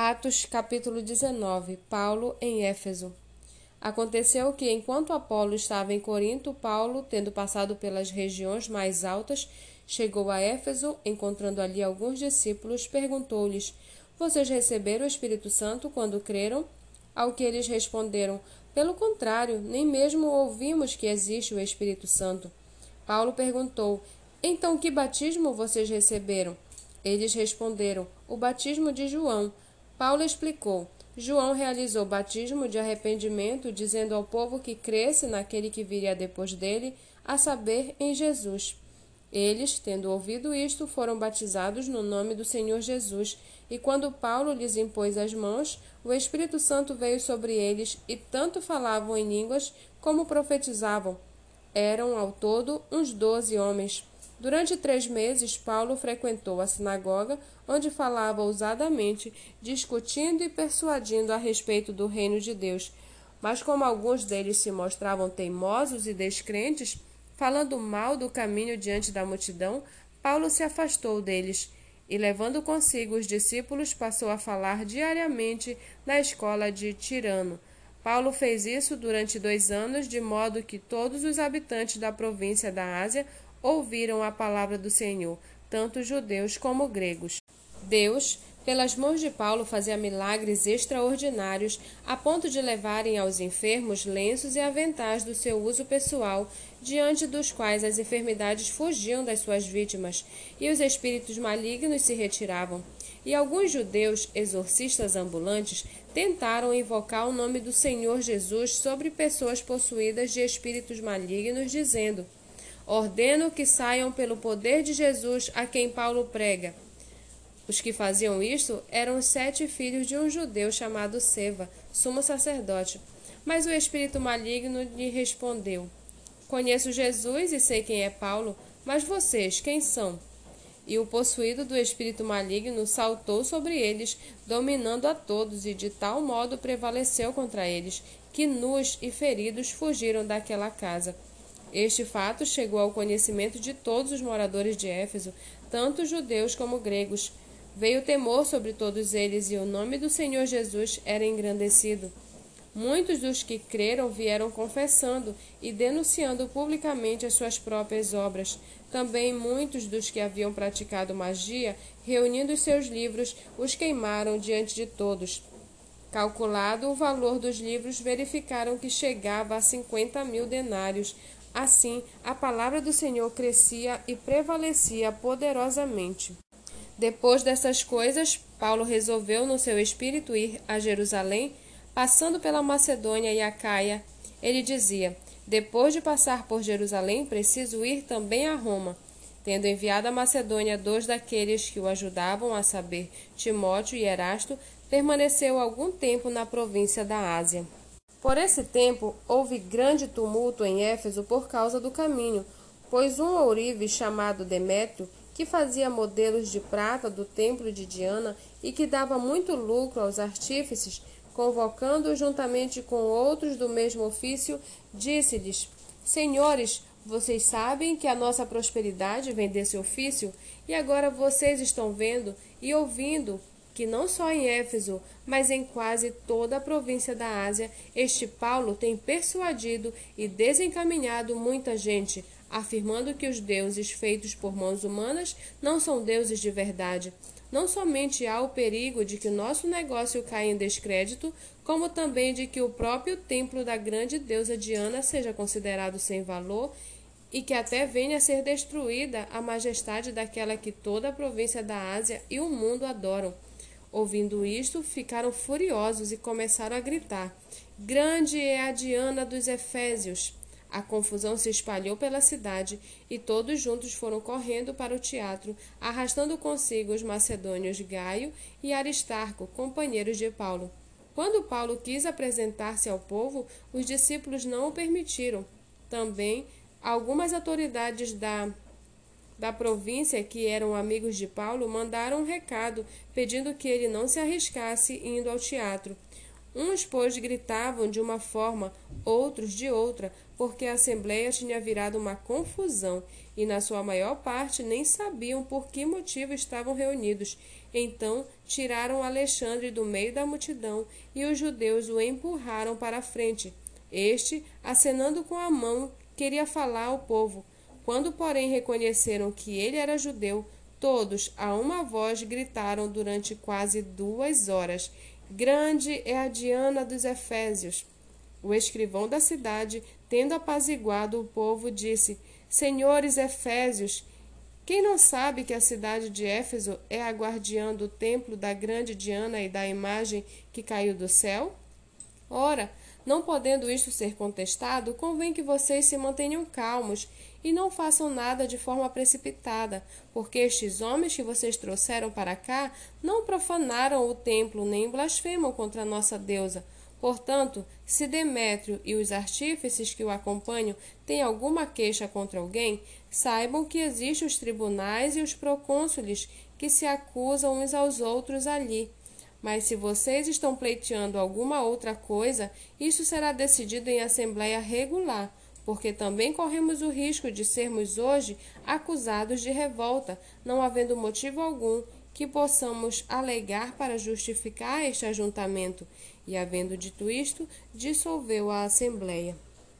Atos capítulo 19 Paulo em Éfeso Aconteceu que, enquanto Apolo estava em Corinto, Paulo, tendo passado pelas regiões mais altas, chegou a Éfeso, encontrando ali alguns discípulos, perguntou-lhes: Vocês receberam o Espírito Santo quando creram? Ao que eles responderam: Pelo contrário, nem mesmo ouvimos que existe o Espírito Santo. Paulo perguntou: Então que batismo vocês receberam? Eles responderam: O batismo de João. Paulo explicou: João realizou batismo de arrependimento, dizendo ao povo que cresce naquele que viria depois dele, a saber, em Jesus. Eles, tendo ouvido isto, foram batizados no nome do Senhor Jesus, e quando Paulo lhes impôs as mãos, o Espírito Santo veio sobre eles, e tanto falavam em línguas como profetizavam. Eram, ao todo, uns doze homens. Durante três meses, Paulo frequentou a sinagoga, onde falava ousadamente, discutindo e persuadindo a respeito do reino de Deus. Mas como alguns deles se mostravam teimosos e descrentes, falando mal do caminho diante da multidão, Paulo se afastou deles e, levando consigo os discípulos, passou a falar diariamente na escola de Tirano. Paulo fez isso durante dois anos, de modo que todos os habitantes da província da Ásia ouviram a palavra do Senhor, tanto judeus como gregos. Deus, pelas mãos de Paulo, fazia milagres extraordinários, a ponto de levarem aos enfermos lenços e aventais do seu uso pessoal, diante dos quais as enfermidades fugiam das suas vítimas e os espíritos malignos se retiravam. E alguns judeus, exorcistas ambulantes, tentaram invocar o nome do Senhor Jesus sobre pessoas possuídas de espíritos malignos, dizendo: Ordeno que saiam pelo poder de Jesus a quem Paulo prega. Os que faziam isto eram sete filhos de um judeu chamado Seva, sumo sacerdote. Mas o espírito maligno lhe respondeu: Conheço Jesus e sei quem é Paulo, mas vocês quem são? E o possuído do espírito maligno saltou sobre eles, dominando a todos, e de tal modo prevaleceu contra eles, que nus e feridos fugiram daquela casa. Este fato chegou ao conhecimento de todos os moradores de Éfeso, tanto judeus como gregos. Veio temor sobre todos eles, e o nome do Senhor Jesus era engrandecido. Muitos dos que creram vieram confessando e denunciando publicamente as suas próprias obras. Também muitos dos que haviam praticado magia, reunindo os seus livros, os queimaram diante de todos. Calculado o valor dos livros, verificaram que chegava a cinquenta mil denários, Assim, a palavra do Senhor crescia e prevalecia poderosamente. Depois dessas coisas, Paulo resolveu no seu espírito ir a Jerusalém, passando pela Macedônia e a Caia. Ele dizia: Depois de passar por Jerusalém, preciso ir também a Roma. Tendo enviado a Macedônia dois daqueles que o ajudavam, a saber, Timóteo e Erasto, permaneceu algum tempo na província da Ásia. Por esse tempo houve grande tumulto em Éfeso por causa do caminho, pois um ourive chamado Demétrio, que fazia modelos de prata do templo de Diana e que dava muito lucro aos artífices, convocando-os juntamente com outros do mesmo ofício, disse-lhes: Senhores, vocês sabem que a nossa prosperidade vem desse ofício, e agora vocês estão vendo e ouvindo que não só em Éfeso, mas em quase toda a província da Ásia, este Paulo tem persuadido e desencaminhado muita gente, afirmando que os deuses feitos por mãos humanas não são deuses de verdade. Não somente há o perigo de que o nosso negócio caia em descrédito, como também de que o próprio templo da grande deusa Diana seja considerado sem valor e que até venha a ser destruída a majestade daquela que toda a província da Ásia e o mundo adoram. Ouvindo isto, ficaram furiosos e começaram a gritar: Grande é a Diana dos Efésios! A confusão se espalhou pela cidade e todos juntos foram correndo para o teatro, arrastando consigo os macedônios Gaio e Aristarco, companheiros de Paulo. Quando Paulo quis apresentar-se ao povo, os discípulos não o permitiram. Também algumas autoridades da da província, que eram amigos de Paulo, mandaram um recado pedindo que ele não se arriscasse indo ao teatro. Uns, pois, gritavam de uma forma, outros de outra, porque a assembleia tinha virado uma confusão e, na sua maior parte, nem sabiam por que motivo estavam reunidos. Então tiraram Alexandre do meio da multidão e os judeus o empurraram para a frente. Este, acenando com a mão, queria falar ao povo. Quando, porém, reconheceram que ele era judeu, todos, a uma voz, gritaram durante quase duas horas: Grande é a Diana dos Efésios. O escrivão da cidade, tendo apaziguado o povo, disse: Senhores Efésios, quem não sabe que a cidade de Éfeso é a guardiã do templo da grande Diana e da imagem que caiu do céu? Ora, não podendo isto ser contestado, convém que vocês se mantenham calmos e não façam nada de forma precipitada, porque estes homens que vocês trouxeram para cá não profanaram o templo nem blasfemam contra a nossa deusa. Portanto, se Demétrio e os artífices que o acompanham têm alguma queixa contra alguém, saibam que existem os tribunais e os procônsules que se acusam uns aos outros ali. Mas se vocês estão pleiteando alguma outra coisa, isso será decidido em assembleia regular, porque também corremos o risco de sermos hoje acusados de revolta, não havendo motivo algum que possamos alegar para justificar este ajuntamento. E, havendo dito isto, dissolveu a assembleia.